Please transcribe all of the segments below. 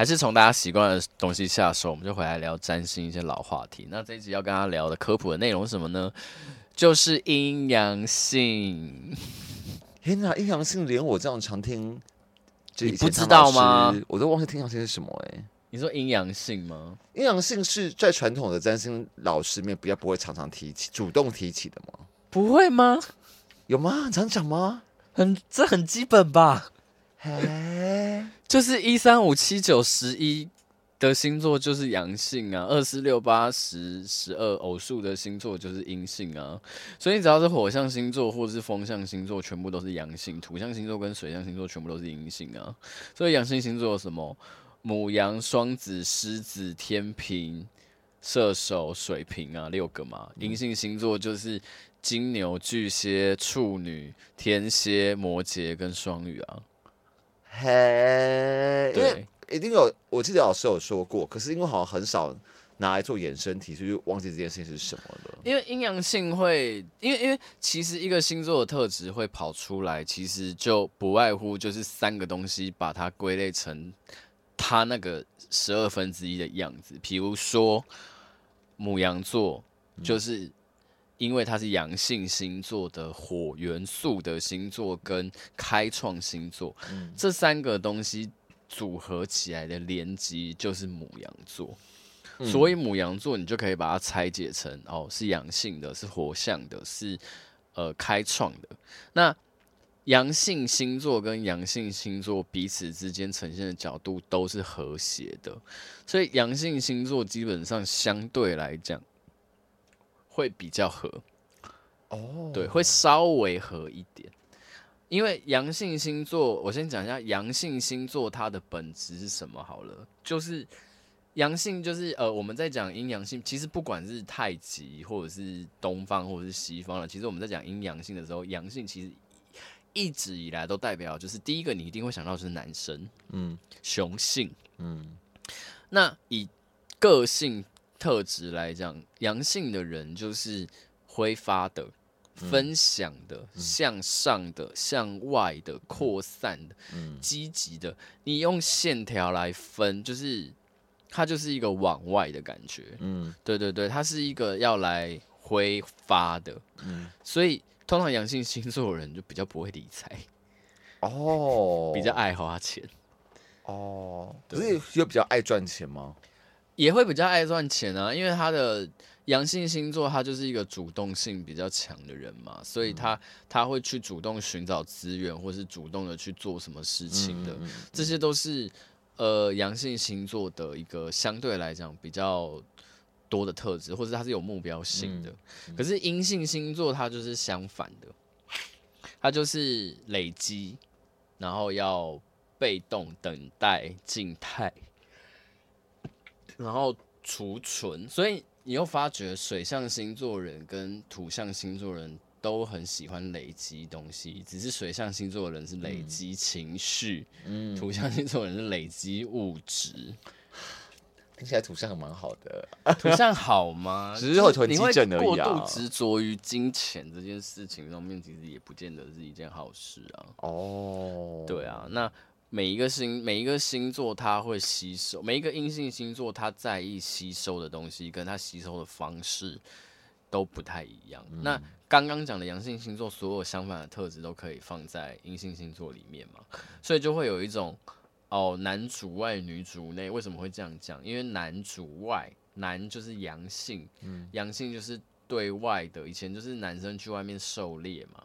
还是从大家习惯的东西下手，我们就回来聊占星一些老话题。那这一集要跟大家聊的科普的内容是什么呢？就是阴阳性。天哪，阴阳性连我这样常听，你不知道吗？我都忘记阴阳性是什么哎、欸。你说阴阳性吗？阴阳性是在传统的占星老师面比较不会常常提起、主动提起的吗？不会吗？有吗？常讲吗？很，这很基本吧？就是一三五七九十一的星座就是阳性啊，二四六八十十二偶数的星座就是阴性啊，所以你只要是火象星座或者是风象星座，全部都是阳性；土象星座跟水象星座全部都是阴性啊。所以阳性星座有什么？母羊、双子、狮子、天平、射手、水瓶啊，六个嘛。阴性星座就是金牛、巨蟹、处女、天蝎、摩羯跟双鱼啊。嘿，对，一定有。我记得老师有说过，可是因为好像很少拿来做衍生题，所以就忘记这件事情是什么了。因为阴阳性会，因为因为其实一个星座的特质会跑出来，其实就不外乎就是三个东西，把它归类成它那个十二分之一的样子。比如说母羊座，就是。因为它是阳性星座的火元素的星座跟开创星座，嗯，这三个东西组合起来的连接就是母羊座，嗯，所以母羊座你就可以把它拆解成哦，是阳性的，是火象的，是呃开创的。那阳性星座跟阳性星座彼此之间呈现的角度都是和谐的，所以阳性星座基本上相对来讲。会比较合哦，oh. 对，会稍微合一点。因为阳性星座，我先讲一下阳性星座它的本质是什么好了。就是阳性，就是呃，我们在讲阴阳性，其实不管是太极，或者是东方，或者是西方了，其实我们在讲阴阳性的时候，阳性其实一直以来都代表，就是第一个你一定会想到就是男生，嗯，雄性，嗯，那以个性。特质来讲，阳性的人就是挥发的、分享的、嗯、向上的、向外的、扩散的、积极的。你用线条来分，就是它就是一个往外的感觉。嗯，对对对，它是一个要来挥发的。嗯，所以通常阳性星座的人就比较不会理财。哦，比较爱花钱。哦，可是又比较爱赚钱吗？也会比较爱赚钱啊，因为他的阳性星座，他就是一个主动性比较强的人嘛，所以他他会去主动寻找资源，或是主动的去做什么事情的，这些都是呃阳性星座的一个相对来讲比较多的特质，或者他是有目标性的。可是阴性星座它就是相反的，它就是累积，然后要被动等待静态。然后储存，所以你又发觉水象星座人跟土象星座人都很喜欢累积东西，只是水象星座的人是累积情绪，嗯，土象星座人是累积物质。听起来土象蛮好的，土象好吗？只是会囤积症而已啊。过度执着于金钱这件事情上面，其实也不见得是一件好事啊。哦，对啊，那。每一个星每一个星座，它会吸收每一个阴性星座，它在意吸收的东西，跟它吸收的方式都不太一样。嗯、那刚刚讲的阳性星座，所有相反的特质都可以放在阴性星座里面嘛？所以就会有一种哦，男主外女主内。为什么会这样讲？因为男主外，男就是阳性，阳、嗯、性就是对外的。以前就是男生去外面狩猎嘛。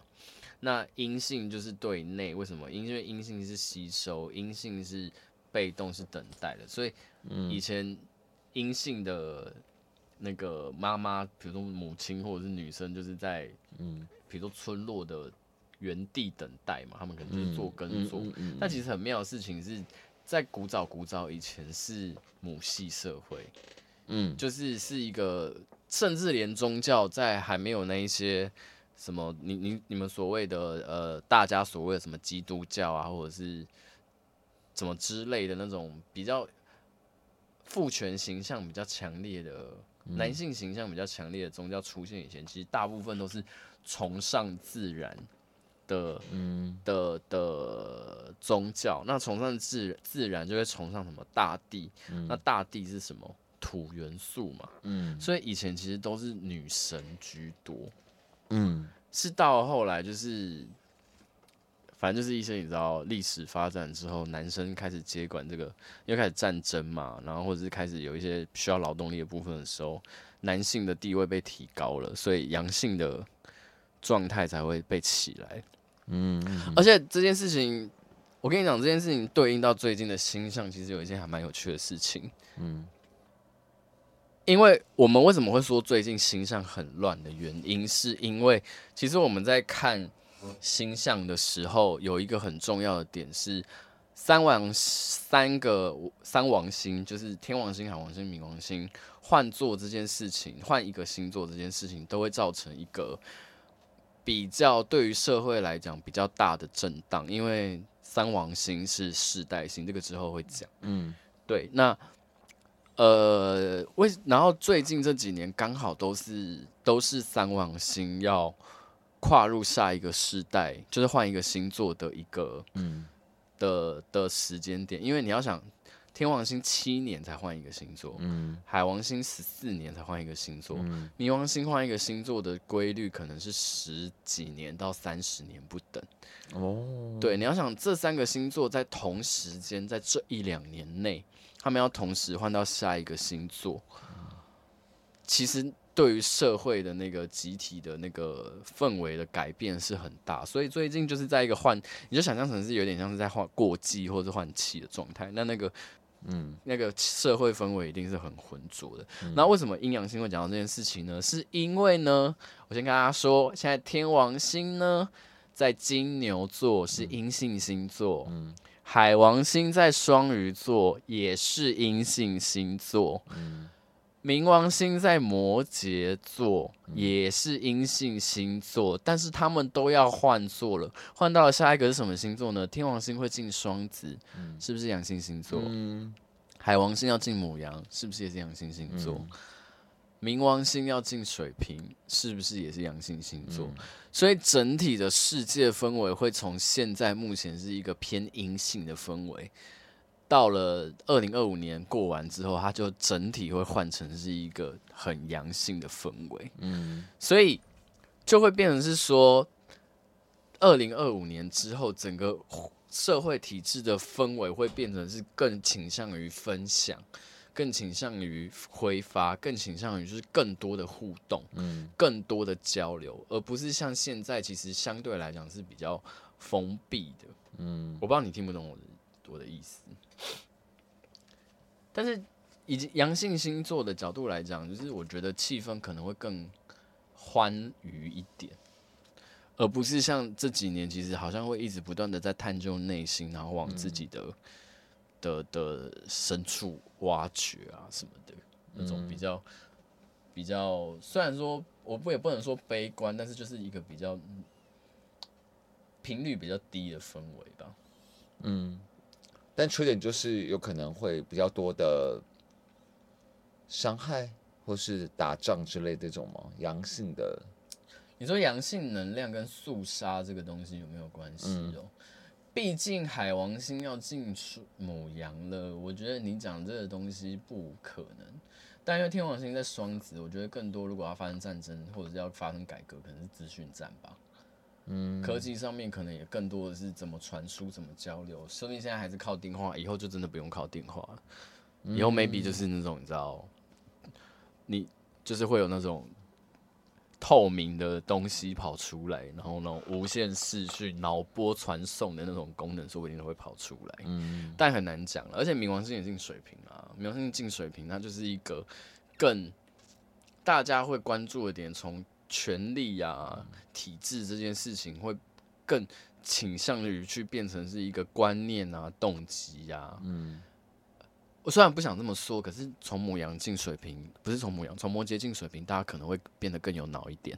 那阴性就是对内，为什么？因为阴性是吸收，阴性是被动，是等待的。所以以前阴性的那个妈妈，比如说母亲或者是女生，就是在嗯，比如说村落的原地等待嘛，他们可能就是做耕作。但其实很妙的事情是在古早古早以前是母系社会，嗯，就是是一个，甚至连宗教在还没有那一些。什么？你你你们所谓的呃，大家所谓的什么基督教啊，或者是怎么之类的那种比较父权形象比较强烈的男性形象比较强烈的宗教出现以前，其实大部分都是崇尚自然，的，嗯的的宗教。那崇尚自自然，就会崇尚什么大地。嗯、那大地是什么？土元素嘛。嗯，所以以前其实都是女神居多。嗯，是到后来就是。反正就是一些你知道历史发展之后，男生开始接管这个，又开始战争嘛，然后或者是开始有一些需要劳动力的部分的时候，男性的地位被提高了，所以阳性的状态才会被起来。嗯，嗯，而且这件事情，我跟你讲，这件事情对应到最近的星象，其实有一件还蛮有趣的事情。嗯，因为我们为什么会说最近星象很乱的原因，是因为其实我们在看。星象的时候，有一个很重要的点是，三王三个三王星，就是天王星、海王星、冥王星换座这件事情，换一个星座这件事情，都会造成一个比较对于社会来讲比较大的震荡，因为三王星是世代星，这个之后会讲。嗯，对，那呃，为然后最近这几年刚好都是都是三王星要。跨入下一个世代，就是换一个星座的一个嗯的的时间点，因为你要想，天王星七年才换一个星座，嗯，海王星十四年才换一个星座，嗯，冥王星换一个星座的规律可能是十几年到三十年不等。哦，对，你要想这三个星座在同时间，在这一两年内，他们要同时换到下一个星座，其实。对于社会的那个集体的那个氛围的改变是很大，所以最近就是在一个换，你就想象成是有点像是在换过季或者换气的状态。那那个，嗯，那个社会氛围一定是很浑浊的。那、嗯、为什么阴阳星会讲到这件事情呢？是因为呢，我先跟大家说，现在天王星呢在金牛座是阴性星座，嗯，海王星在双鱼座也是阴性星座，嗯。冥王星在摩羯座，也是阴性星座，但是他们都要换座了，换到了下一个是什么星座呢？天王星会进双子，是不是阳性星座？嗯、海王星要进母羊，是不是也是阳性星座？嗯、冥王星要进水瓶，是不是也是阳性星座？嗯、所以整体的世界氛围会从现在目前是一个偏阴性的氛围。到了二零二五年过完之后，它就整体会换成是一个很阳性的氛围，嗯，所以就会变成是说，二零二五年之后，整个社会体制的氛围会变成是更倾向于分享，更倾向于挥发，更倾向于就是更多的互动，嗯，更多的交流，而不是像现在其实相对来讲是比较封闭的，嗯，我不知道你听不懂我的我的意思。但是，以及阳性星座的角度来讲，就是我觉得气氛可能会更欢愉一点，而不是像这几年，其实好像会一直不断的在探究内心，然后往自己的、嗯、的的深处挖掘啊什么的，那种比较比较，虽然说我不也不能说悲观，但是就是一个比较频率比较低的氛围吧，嗯。但缺点就是有可能会比较多的伤害，或是打仗之类这种吗？阳性的，你说阳性能量跟肃杀这个东西有没有关系哦？毕、嗯、竟海王星要进母羊了，我觉得你讲这个东西不可能。但因为天王星在双子，我觉得更多如果要发生战争或者是要发生改革，可能是资讯战吧。嗯，科技上面可能也更多的是怎么传输、怎么交流。说不定现在还是靠电话，以后就真的不用靠电话了。以后 maybe 就是那种你知道，你就是会有那种透明的东西跑出来，然后那种无线视讯、脑波传送的那种功能，说不定都会跑出来。嗯，但很难讲了。而且冥王星也进水平啊，冥王星进水平，它就是一个更大家会关注的点，从。权力呀、啊，体制这件事情会更倾向于去变成是一个观念啊、动机呀、啊。嗯，我虽然不想这么说，可是从母羊进水瓶，不是从母羊，从摩羯进水瓶，大家可能会变得更有脑一点。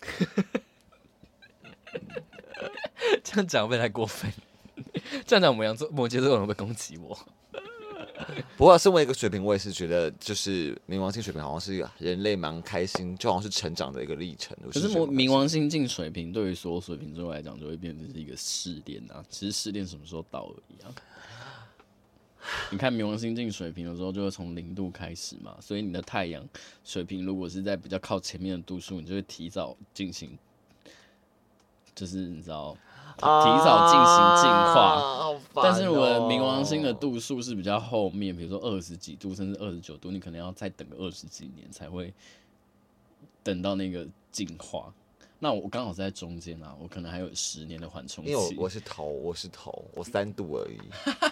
这样讲会不会太过分？这样讲母羊座、摩羯座有人会攻击我。不过，身为一个水瓶，我也是觉得，就是冥王星水瓶好像是人类蛮开心，就好像是成长的一个历程。可是，我冥王星进水瓶，对于所有水瓶座来讲，就会变成是一个试炼啊。其实试炼什么时候到而已啊。你看冥王星进水瓶的时候，就会从零度开始嘛，所以你的太阳水瓶如果是在比较靠前面的度数，你就会提早进行，就是你知道。提早进行进化，但是我的冥王星的度数是比较后面，比如说二十几度甚至二十九度，你可能要再等个二十几年才会等到那个进化。那我刚好在中间啊，我可能还有十年的缓冲期。因为我是头，我是头，我三度而已。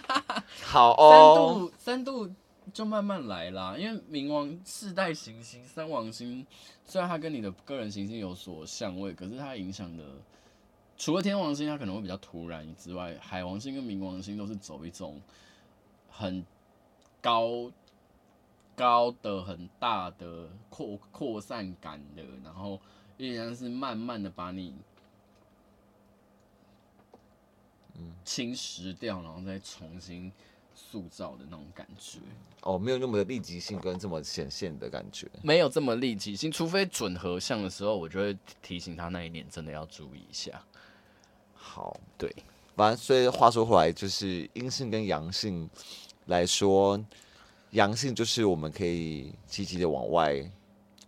好哦，三度三度就慢慢来啦。因为冥王四代行星三王星，虽然它跟你的个人行星有所相位，可是它影响的。除了天王星，它可能会比较突然之外，海王星跟冥王星都是走一种很高高的、很大的扩扩散感的，然后依然是慢慢的把你侵蚀掉，然后再重新塑造的那种感觉。哦，没有那么的立即性跟这么显现的感觉，没有这么立即性，除非准合相的时候，我就会提醒他那一年真的要注意一下。好，对，反正所以话说回来，就是阴性跟阳性来说，阳性就是我们可以积极的往外，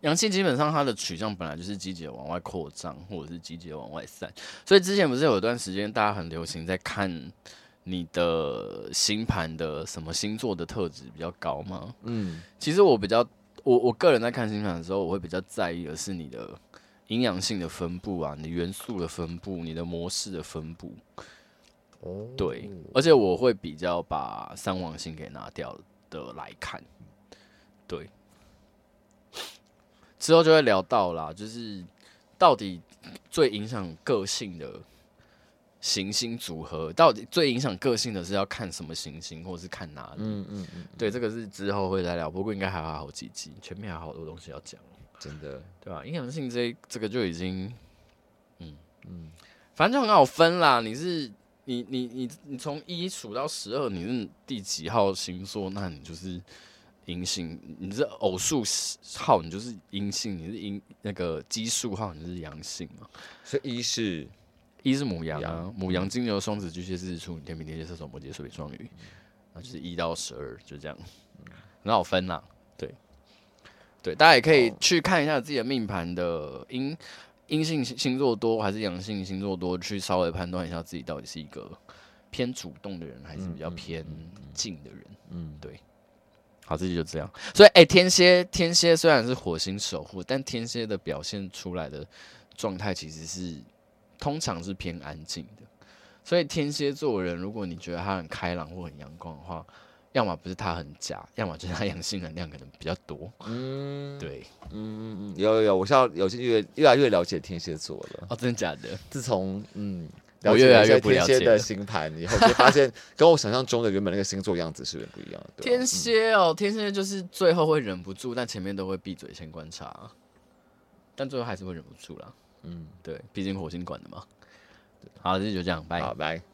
阳性基本上它的取向本来就是积极的往外扩张，或者是积极的往外散。所以之前不是有一段时间大家很流行在看你的星盘的什么星座的特质比较高吗？嗯，其实我比较我我个人在看星盘的时候，我会比较在意的是你的。营养性的分布啊，你元素的分布，你的模式的分布，哦，对，而且我会比较把三王星给拿掉的来看，对，之后就会聊到啦，就是到底最影响个性的行星组合，到底最影响个性的是要看什么行星，或者是看哪里？嗯嗯嗯，对，这个是之后会再聊，不过应该还有好几集，前面还有好多东西要讲。真的，对吧？影响性这这个就已经，嗯嗯，反正就很好分啦。你是你你你你从一数到十二，你是第几号星座？那你就是阴性；你是偶数号，你就是阴性；你是阴那个奇数号，你是阳性嘛？所以一是一是母羊啊，牡羊、金牛、双子、巨蟹、狮子、处女、天秤、天蝎、射手、摩羯、水瓶、双鱼，那就是一到十二，就这样，很好分呐。对，对大家也可以去看一下自己的命盘的阴阴性星座多还是阳性星座多，去稍微判断一下自己到底是一个偏主动的人，还是比较偏静的人。嗯，对。好，这期就这样。所以，哎、欸，天蝎，天蝎虽然是火星守护，但天蝎的表现出来的状态其实是通常是偏安静的。所以，天蝎座的人，如果你觉得他很开朗或很阳光的话，要么不是他很假，要么就是他阳性能量可能比较多。嗯，对，嗯，有有有，我现在有些越越来越了解天蝎座了。哦，真的假的？自从嗯，我越来越不了解天蝎的星盘以后，就发现跟我想象中的原本那个星座样子是有点不一样的。天蝎哦，天蝎就是最后会忍不住，但前面都会闭嘴先观察，但最后还是会忍不住啦。嗯，对，毕竟火星管的嘛。好，这就这样，拜拜。